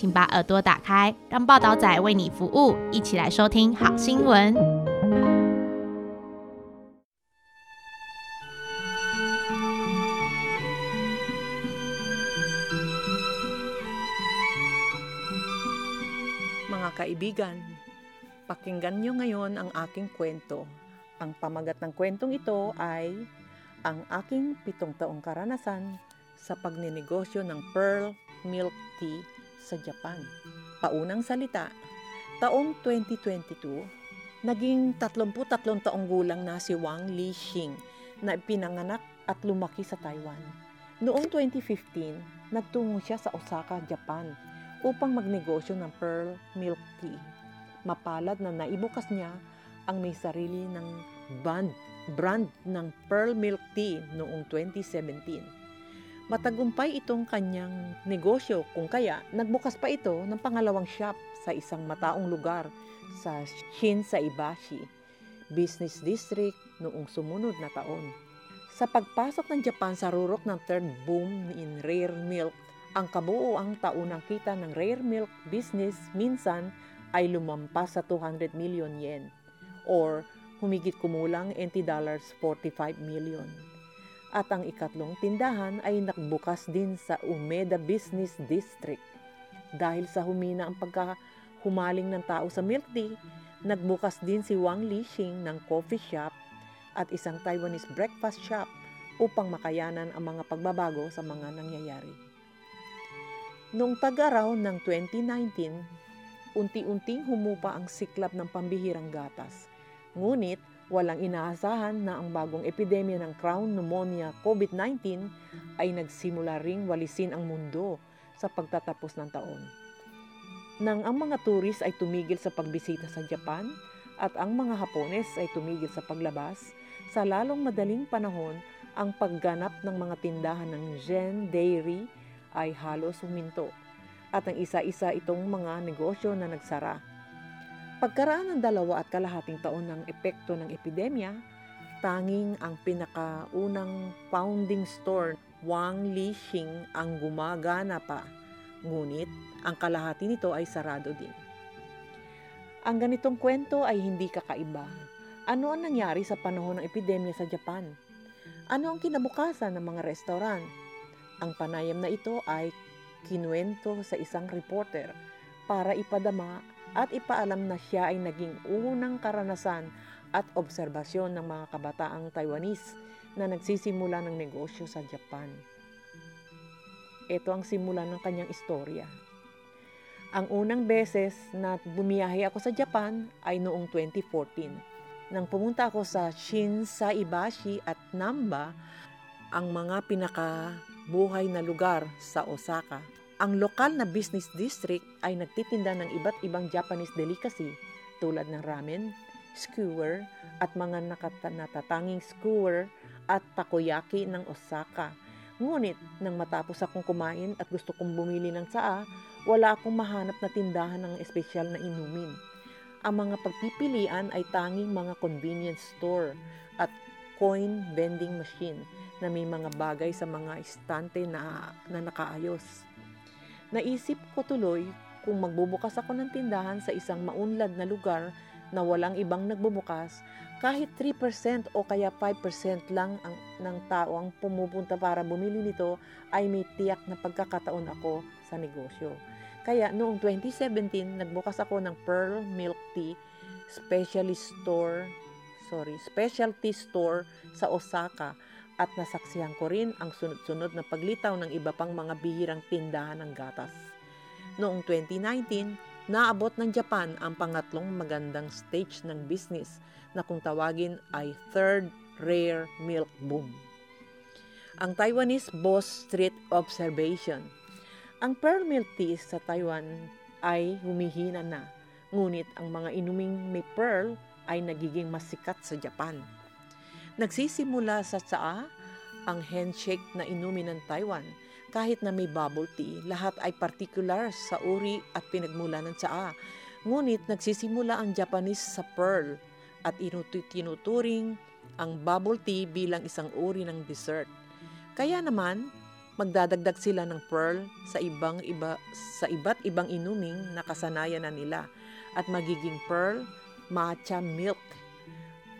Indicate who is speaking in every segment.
Speaker 1: 请把耳朵打开，让报道仔为你服务，一起来收听好新闻。
Speaker 2: Mga kaibigan, pakinggan nyo ngayon ang aking kwento. Ang pamagat ng kwentong ito ay ang aking pitong taong karanasan sa pagninegosyo ng pearl milk tea sa Japan. Paunang salita, taong 2022, naging 33 taong gulang na si Wang Lixing na pinanganak at lumaki sa Taiwan. Noong 2015, nagtungo siya sa Osaka, Japan upang magnegosyo ng pearl milk tea. Mapalad na naibukas niya ang may sarili ng brand, brand ng pearl milk tea noong 2017. Matagumpay itong kanyang negosyo kung kaya nagbukas pa ito ng pangalawang shop sa isang mataong lugar sa Shinsaibashi Business District noong sumunod na taon. Sa pagpasok ng Japan sa rurok ng third boom in rare milk ang kabuoang taunang kita ng rare milk business minsan ay lumampas sa 200 million yen or humigit kumulang NT dollars 45 million. At ang ikatlong tindahan ay nakbukas din sa Umeda Business District. Dahil sa humina ang pagkahumaling ng tao sa milk tea, nagbukas din si Wang Lixing ng coffee shop at isang Taiwanese breakfast shop upang makayanan ang mga pagbabago sa mga nangyayari. Noong tag-araw ng 2019, unti-unting humupa ang siklab ng pambihirang gatas. Ngunit, walang inaasahan na ang bagong epidemya ng crown pneumonia COVID-19 ay nagsimula ring walisin ang mundo sa pagtatapos ng taon. Nang ang mga turis ay tumigil sa pagbisita sa Japan at ang mga Hapones ay tumigil sa paglabas, sa lalong madaling panahon, ang pagganap ng mga tindahan ng Zen Dairy ay halos huminto at ang isa-isa itong mga negosyo na nagsara. Pagkaraan ng dalawa at kalahating taon ng epekto ng epidemya, tanging ang pinakaunang founding store, Wang Lixing, ang gumagana pa. Ngunit, ang kalahati nito ay sarado din. Ang ganitong kwento ay hindi kakaiba. Ano ang nangyari sa panahon ng epidemya sa Japan? Ano ang kinabukasan ng mga restaurant? Ang panayam na ito ay kinuwento sa isang reporter para ipadama at ipaalam na siya ay naging unang karanasan at obserbasyon ng mga kabataang Taiwanese na nagsisimula ng negosyo sa Japan. Ito ang simula ng kanyang istorya. Ang unang beses na bumiyahe ako sa Japan ay noong 2014. Nang pumunta ako sa Shinsaibashi at Namba, ang mga pinaka buhay na lugar sa Osaka. Ang lokal na business district ay nagtitinda ng iba't ibang Japanese delicacy tulad ng ramen, skewer, at mga natatanging skewer at takoyaki ng Osaka. Ngunit, nang matapos akong kumain at gusto kong bumili ng tsaa, wala akong mahanap na tindahan ng espesyal na inumin. Ang mga pagpipilian ay tanging mga convenience store at coin vending machine na may mga bagay sa mga estante na, na nakaayos. Naisip ko tuloy kung magbubukas ako ng tindahan sa isang maunlad na lugar na walang ibang nagbubukas, kahit 3% o kaya 5% lang ang, ng tao ang pumupunta para bumili nito, ay may tiyak na pagkakataon ako sa negosyo. Kaya noong 2017, nagbukas ako ng Pearl Milk Tea Specialist Store, sorry, Specialty Store sa Osaka at nasaksihan ko rin ang sunod-sunod na paglitaw ng iba pang mga bihirang tindahan ng gatas. Noong 2019, naabot ng Japan ang pangatlong magandang stage ng business na kung tawagin ay Third Rare Milk Boom. Ang Taiwanese Boss Street Observation. Ang pearl milk tea sa Taiwan ay humihina na. Ngunit ang mga inuming may pearl ay nagiging mas sikat sa Japan. Nagsisimula sa tsaa ang handshake na inumin ng Taiwan. Kahit na may bubble tea, lahat ay particular sa uri at pinagmula ng tsaa. Ngunit nagsisimula ang Japanese sa pearl at tinuturing ang bubble tea bilang isang uri ng dessert. Kaya naman, magdadagdag sila ng pearl sa ibang iba sa iba't ibang inuming na kasanayan na nila at magiging pearl matcha milk,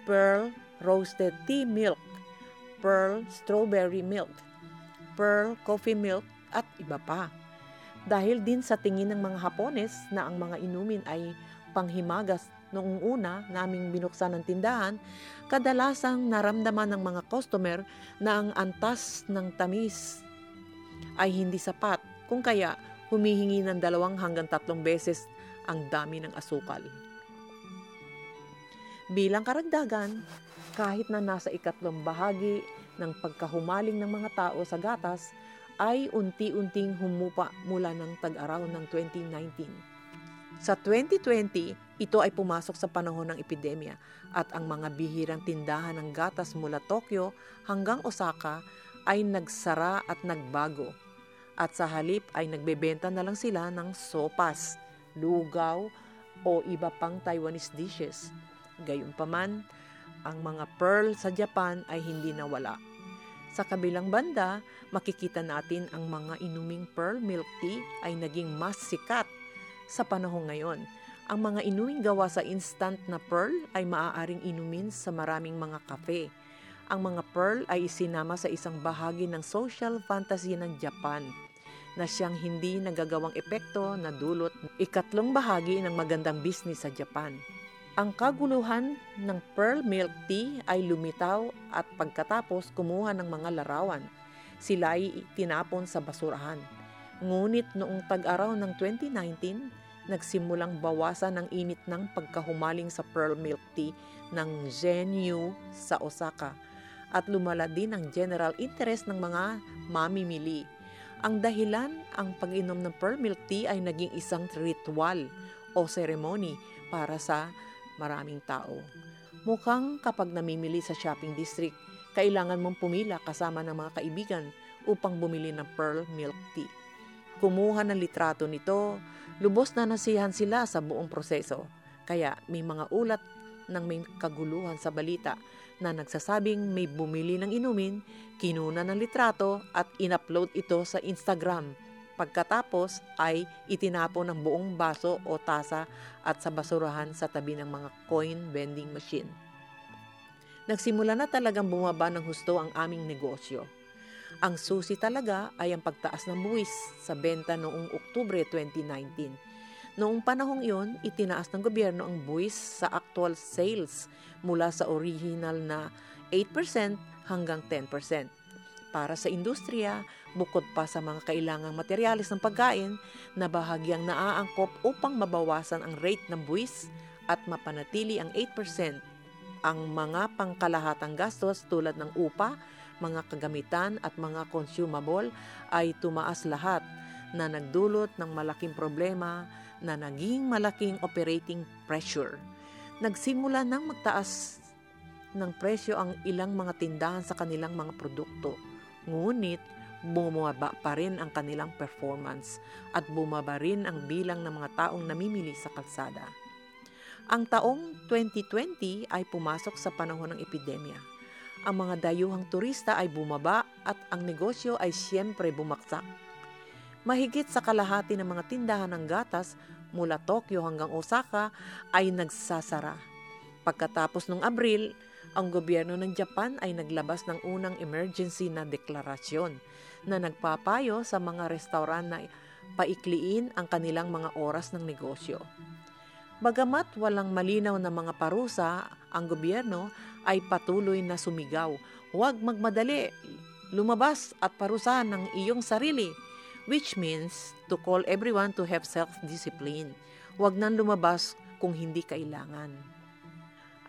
Speaker 2: pearl roasted tea milk, pearl strawberry milk, pearl coffee milk at iba pa. Dahil din sa tingin ng mga Hapones na ang mga inumin ay panghimagas noong una naming binuksan ng tindahan, kadalasang naramdaman ng mga customer na ang antas ng tamis ay hindi sapat kung kaya humihingi ng dalawang hanggang tatlong beses ang dami ng asukal. Bilang karagdagan, kahit na nasa ikatlong bahagi ng pagkahumaling ng mga tao sa gatas, ay unti-unting humupa mula ng tag-araw ng 2019. Sa 2020, ito ay pumasok sa panahon ng epidemya at ang mga bihirang tindahan ng gatas mula Tokyo hanggang Osaka ay nagsara at nagbago. At sa halip ay nagbebenta na lang sila ng sopas, lugaw o iba pang Taiwanese dishes. Gayunpaman, ang mga pearl sa Japan ay hindi nawala. Sa kabilang banda, makikita natin ang mga inuming pearl milk tea ay naging mas sikat sa panahon ngayon. Ang mga inuming gawa sa instant na pearl ay maaaring inumin sa maraming mga kafe. Ang mga pearl ay isinama sa isang bahagi ng social fantasy ng Japan na siyang hindi nagagawang epekto na dulot ikatlong bahagi ng magandang business sa Japan. Ang kaguluhan ng pearl milk tea ay lumitaw at pagkatapos kumuha ng mga larawan. Sila ay tinapon sa basurahan. Ngunit noong tag-araw ng 2019, nagsimulang bawasan ang init ng pagkahumaling sa pearl milk tea ng Zhenyu sa Osaka at lumala din ang general interest ng mga mamimili. Ang dahilan, ang pag-inom ng pearl milk tea ay naging isang ritual o seremony para sa maraming tao. Mukhang kapag namimili sa shopping district, kailangan mong pumila kasama ng mga kaibigan upang bumili ng pearl milk tea. Kumuha ng litrato nito, lubos na nasihan sila sa buong proseso. Kaya may mga ulat ng may kaguluhan sa balita na nagsasabing may bumili ng inumin, kinuna ng litrato at in-upload ito sa Instagram Pagkatapos ay itinapon ng buong baso o tasa at sa basurahan sa tabi ng mga coin vending machine. Nagsimula na talagang bumaba ng husto ang aming negosyo. Ang susi talaga ay ang pagtaas ng buwis sa benta noong Oktubre 2019. Noong panahong iyon, itinaas ng gobyerno ang buwis sa actual sales mula sa original na 8% hanggang 10%. Para sa industriya, bukod pa sa mga kailangang materyales ng pagkain na bahagyang naaangkop upang mabawasan ang rate ng buwis at mapanatili ang 8%. Ang mga pangkalahatang gastos tulad ng upa, mga kagamitan at mga consumable ay tumaas lahat na nagdulot ng malaking problema na naging malaking operating pressure. Nagsimula nang magtaas ng presyo ang ilang mga tindahan sa kanilang mga produkto. Ngunit bumaba pa rin ang kanilang performance at bumaba rin ang bilang ng mga taong namimili sa kalsada. Ang taong 2020 ay pumasok sa panahon ng epidemya. Ang mga dayuhang turista ay bumaba at ang negosyo ay siyempre bumaksak. Mahigit sa kalahati ng mga tindahan ng gatas mula Tokyo hanggang Osaka ay nagsasara. Pagkatapos ng Abril, ang gobyerno ng Japan ay naglabas ng unang emergency na deklarasyon na nagpapayo sa mga restaurant na paikliin ang kanilang mga oras ng negosyo. Bagamat walang malinaw na mga parusa, ang gobyerno ay patuloy na sumigaw, huwag magmadali, lumabas at parusahan ng iyong sarili, which means to call everyone to have self-discipline. Huwag nang lumabas kung hindi kailangan.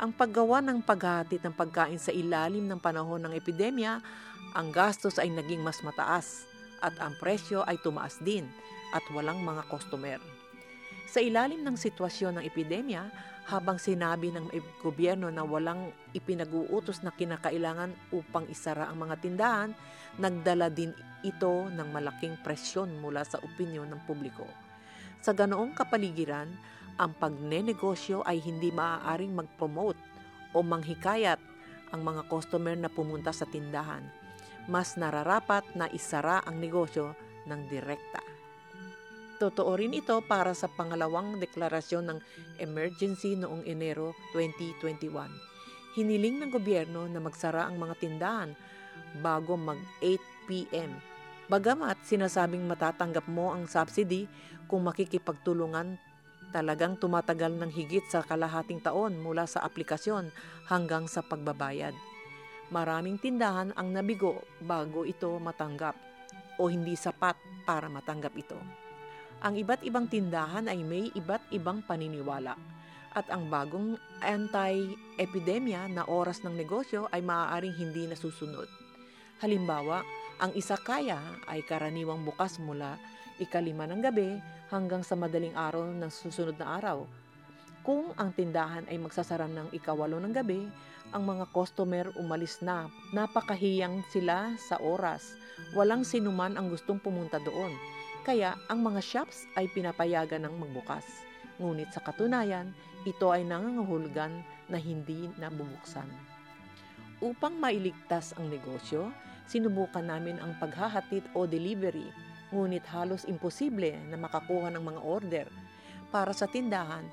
Speaker 2: Ang paggawa ng paghahatid ng pagkain sa ilalim ng panahon ng epidemya ang gastos ay naging mas mataas at ang presyo ay tumaas din at walang mga customer. Sa ilalim ng sitwasyon ng epidemya, habang sinabi ng gobyerno na walang ipinag-uutos na kinakailangan upang isara ang mga tindahan, nagdala din ito ng malaking presyon mula sa opinyon ng publiko. Sa ganoong kapaligiran, ang pagnenegosyo ay hindi maaaring mag-promote o manghikayat ang mga customer na pumunta sa tindahan. Mas nararapat na isara ang negosyo ng direkta. Totoo rin ito para sa pangalawang deklarasyon ng emergency noong Enero 2021. Hiniling ng gobyerno na magsara ang mga tindahan bago mag 8 p.m. Bagamat sinasabing matatanggap mo ang subsidy kung makikipagtulungan talagang tumatagal ng higit sa kalahating taon mula sa aplikasyon hanggang sa pagbabayad. Maraming tindahan ang nabigo bago ito matanggap o hindi sapat para matanggap ito. Ang iba't ibang tindahan ay may iba't ibang paniniwala at ang bagong anti-epidemya na oras ng negosyo ay maaaring hindi nasusunod. Halimbawa, ang isakaya ay karaniwang bukas mula ikalima ng gabi hanggang sa madaling araw ng susunod na araw. Kung ang tindahan ay magsasara ng ikawalo ng gabi, ang mga customer umalis na. Napakahiyang sila sa oras. Walang sinuman ang gustong pumunta doon kaya ang mga shops ay pinapayagan ng magbukas. Ngunit sa katunayan, ito ay nangangahulugan na hindi nabubuksan. Upang mailigtas ang negosyo, sinubukan namin ang paghahatid o delivery, ngunit halos imposible na makakuha ng mga order. Para sa tindahan,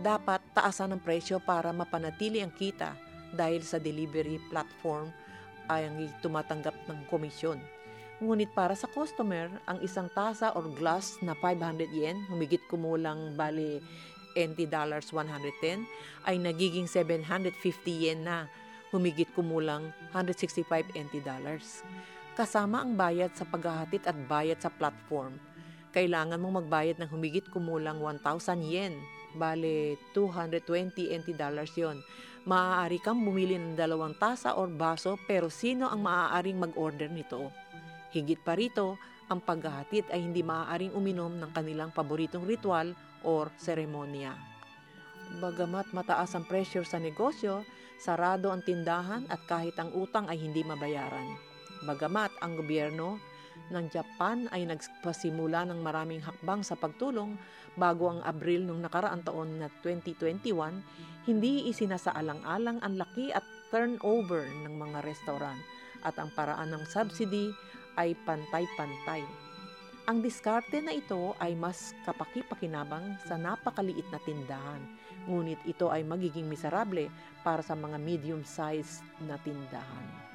Speaker 2: dapat taasan ang presyo para mapanatili ang kita dahil sa delivery platform ay ang tumatanggap ng komisyon. Ngunit para sa customer, ang isang tasa or glass na 500 yen, humigit kumulang bali NT dollars 110, ay nagiging 750 yen na, humigit kumulang 165 NT dollars. Kasama ang bayad sa paghahatid at bayad sa platform. Kailangan mong magbayad ng humigit kumulang 1,000 yen, bale 220 NT dollars yon. Maaari kang bumili ng dalawang tasa or baso pero sino ang maaaring mag-order nito? Higit pa rito, ang paghahatid ay hindi maaaring uminom ng kanilang paboritong ritual or seremonya. Bagamat mataas ang pressure sa negosyo, sarado ang tindahan at kahit ang utang ay hindi mabayaran. Bagamat ang gobyerno ng Japan ay nagpasimula ng maraming hakbang sa pagtulong bago ang Abril ng nakaraang taon na 2021, hindi isinasaalang-alang ang laki at turnover ng mga restaurant at ang paraan ng subsidy ay pantay-pantay. Ang diskarte na ito ay mas kapaki-pakinabang sa napakaliit na tindahan, ngunit ito ay magiging miserable para sa mga medium-sized na tindahan.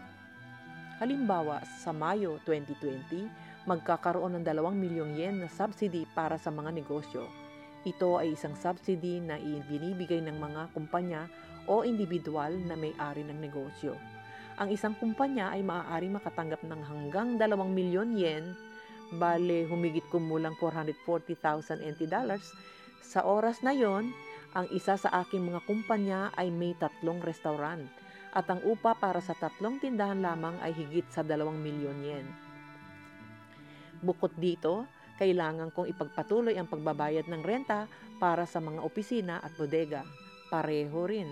Speaker 2: Halimbawa, sa Mayo 2020, magkakaroon ng 2 milyong yen na subsidy para sa mga negosyo. Ito ay isang subsidy na ibinibigay ng mga kumpanya o individual na may-ari ng negosyo ang isang kumpanya ay maaari makatanggap ng hanggang 2 milyon yen, bale humigit kumulang 440,000 NT dollars. Sa oras na yon, ang isa sa aking mga kumpanya ay may tatlong restaurant at ang upa para sa tatlong tindahan lamang ay higit sa 2 milyon yen. Bukod dito, kailangan kong ipagpatuloy ang pagbabayad ng renta para sa mga opisina at bodega. Pareho rin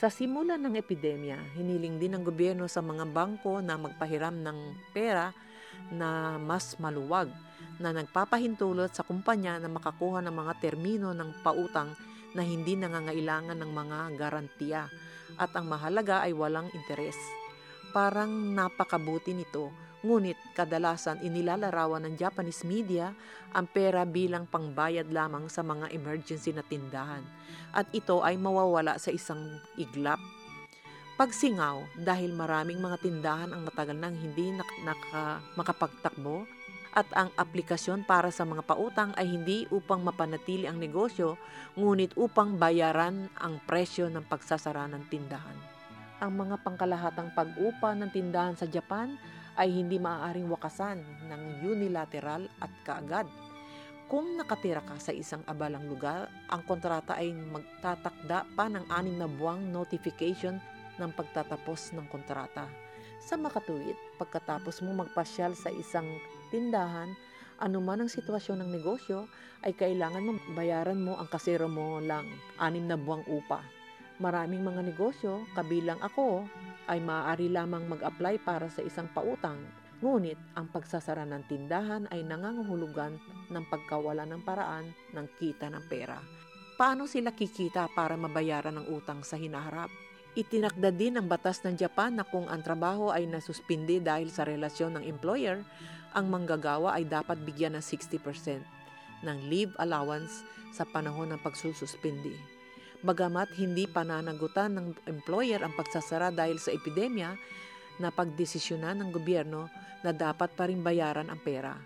Speaker 2: sa simula ng epidemya, hiniling din ng gobyerno sa mga bangko na magpahiram ng pera na mas maluwag na nagpapahintulot sa kumpanya na makakuha ng mga termino ng pautang na hindi nangangailangan ng mga garantiya at ang mahalaga ay walang interes. Parang napakabuti nito Ngunit kadalasan inilalarawan ng Japanese media ang pera bilang pangbayad lamang sa mga emergency na tindahan at ito ay mawawala sa isang iglap. Pagsingaw dahil maraming mga tindahan ang matagal nang hindi nak- naka- makapagtakbo at ang aplikasyon para sa mga pautang ay hindi upang mapanatili ang negosyo ngunit upang bayaran ang presyo ng pagsasara ng tindahan. Ang mga pangkalahatang pag-upa ng tindahan sa Japan ay hindi maaaring wakasan ng unilateral at kaagad. Kung nakatira ka sa isang abalang lugar, ang kontrata ay magtatakda pa ng anim na buwang notification ng pagtatapos ng kontrata. Sa makatuwid, pagkatapos mo magpasyal sa isang tindahan, Ano man ang sitwasyon ng negosyo, ay kailangan bayaran mo ang kasero mo lang anim na buwang upa. Maraming mga negosyo, kabilang ako, ay maaari lamang mag-apply para sa isang pautang. Ngunit ang pagsasara ng tindahan ay nangangahulugan ng pagkawala ng paraan ng kita ng pera. Paano sila kikita para mabayaran ang utang sa hinaharap? Itinakda din ng batas ng Japan na kung ang trabaho ay nasuspindi dahil sa relasyon ng employer, ang manggagawa ay dapat bigyan ng 60% ng leave allowance sa panahon ng pagsususpindi. Bagamat hindi pananagutan ng employer ang pagsasara dahil sa epidemya, na pagdesisyonan ng gobyerno na dapat pa rin bayaran ang pera.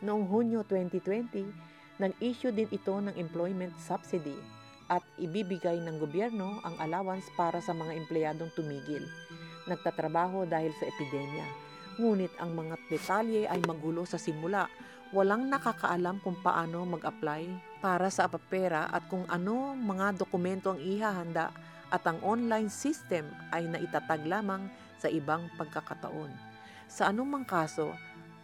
Speaker 2: Noong Hunyo 2020, nag-issue din ito ng employment subsidy at ibibigay ng gobyerno ang allowance para sa mga empleyadong tumigil, nagtatrabaho dahil sa epidemya. Ngunit ang mga detalye ay magulo sa simula. Walang nakakaalam kung paano mag-apply para sa pera at kung ano mga dokumento ang ihahanda at ang online system ay naitatag lamang sa ibang pagkakataon. Sa anumang kaso,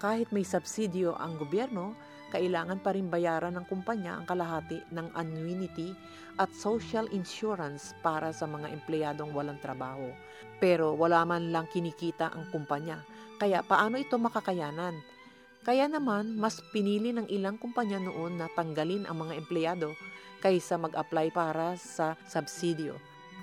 Speaker 2: kahit may subsidyo ang gobyerno, kailangan pa rin bayaran ng kumpanya ang kalahati ng annuity at social insurance para sa mga empleyadong walang trabaho. Pero wala man lang kinikita ang kumpanya. Kaya paano ito makakayanan? Kaya naman, mas pinili ng ilang kumpanya noon na tanggalin ang mga empleyado kaysa mag-apply para sa subsidio.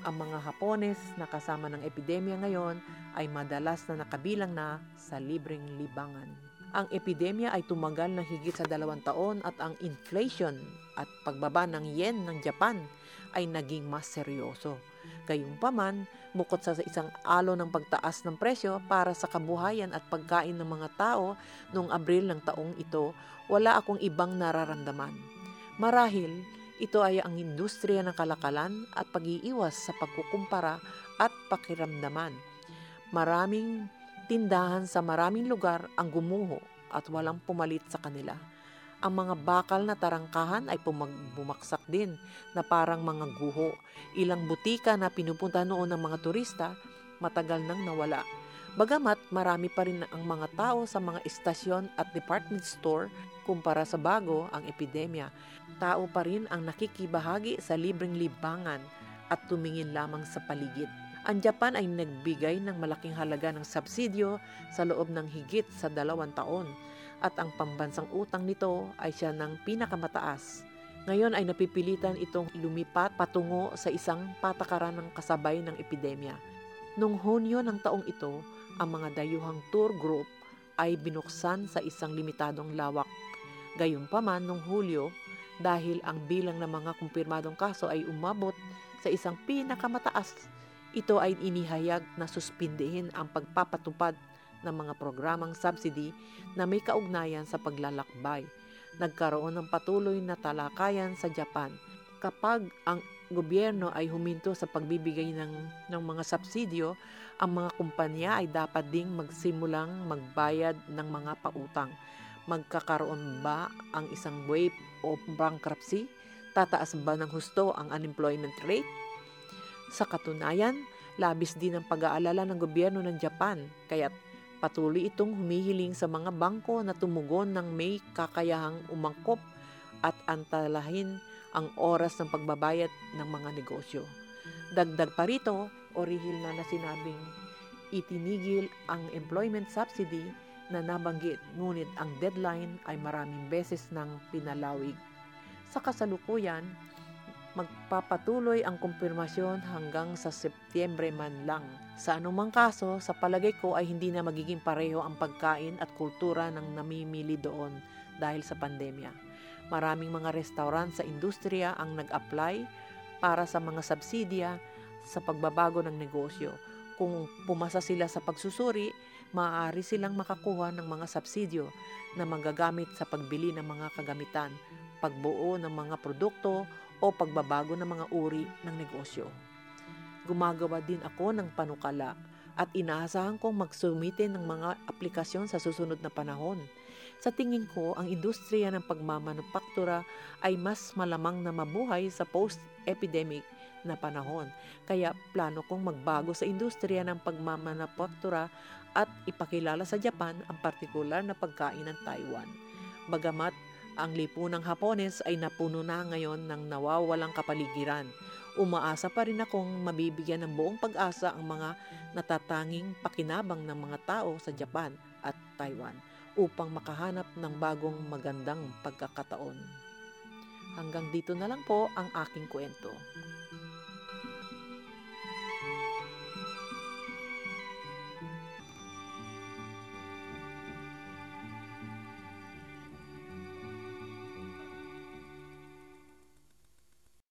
Speaker 2: Ang mga Hapones na kasama ng epidemya ngayon ay madalas na nakabilang na sa libreng libangan. Ang epidemya ay tumagal ng higit sa dalawang taon at ang inflation at pagbaba ng yen ng Japan ay naging mas seryoso. Gayunpaman, bukod sa isang alo ng pagtaas ng presyo para sa kabuhayan at pagkain ng mga tao noong Abril ng taong ito, wala akong ibang nararamdaman. Marahil, ito ay ang industriya ng kalakalan at pag-iiwas sa pagkukumpara at pakiramdaman. Maraming tindahan sa maraming lugar ang gumuho at walang pumalit sa kanila. Ang mga bakal na tarangkahan ay bumaksak din na parang mga guho. Ilang butika na pinupunta noon ng mga turista, matagal nang nawala. Bagamat marami pa rin ang mga tao sa mga istasyon at department store kumpara sa bago ang epidemya, tao pa rin ang nakikibahagi sa libreng libangan at tumingin lamang sa paligid. Ang Japan ay nagbigay ng malaking halaga ng subsidyo sa loob ng higit sa dalawang taon at ang pambansang utang nito ay siya ng pinakamataas. Ngayon ay napipilitan itong lumipat patungo sa isang patakaran ng kasabay ng epidemya. Noong Hunyo ng taong ito, ang mga dayuhang tour group ay binuksan sa isang limitadong lawak. Gayunpaman noong Hulyo, dahil ang bilang ng mga kumpirmadong kaso ay umabot sa isang pinakamataas ito ay inihayag na suspindihin ang pagpapatupad ng mga programang subsidy na may kaugnayan sa paglalakbay. Nagkaroon ng patuloy na talakayan sa Japan kapag ang gobyerno ay huminto sa pagbibigay ng, ng mga subsidyo, ang mga kumpanya ay dapat ding magsimulang magbayad ng mga pautang. Magkakaroon ba ang isang wave of bankruptcy? Tataas ba ng husto ang unemployment rate? Sa katunayan, labis din ang pag-aalala ng gobyerno ng Japan, kaya patuloy itong humihiling sa mga bangko na tumugon ng may kakayahang umangkop at antalahin ang oras ng pagbabayad ng mga negosyo. Dagdag pa rito, orihil na na sinabing itinigil ang employment subsidy na nabanggit ngunit ang deadline ay maraming beses nang pinalawig. Sa kasalukuyan, magpapatuloy ang kumpirmasyon hanggang sa Setyembre man lang. Sa anumang kaso, sa palagay ko ay hindi na magiging pareho ang pagkain at kultura ng namimili doon dahil sa pandemya. Maraming mga restaurant sa industriya ang nag-apply para sa mga subsidya sa pagbabago ng negosyo. Kung pumasa sila sa pagsusuri, maaari silang makakuha ng mga subsidyo na magagamit sa pagbili ng mga kagamitan, pagbuo ng mga produkto o pagbabago ng mga uri ng negosyo. Gumagawa din ako ng panukala at inaasahan kong magsumite ng mga aplikasyon sa susunod na panahon. Sa tingin ko, ang industriya ng pagmamanupaktura ay mas malamang na mabuhay sa post-epidemic na panahon. Kaya plano kong magbago sa industriya ng pagmamanupaktura at ipakilala sa Japan ang partikular na pagkain ng Taiwan. Bagamat ang lipunang Hapones ay napuno na ngayon ng nawawalang kapaligiran. Umaasa pa rin akong mabibigyan ng buong pag-asa ang mga natatanging pakinabang ng mga tao sa Japan at Taiwan upang makahanap ng bagong magandang pagkakataon. Hanggang dito na lang po ang aking kwento.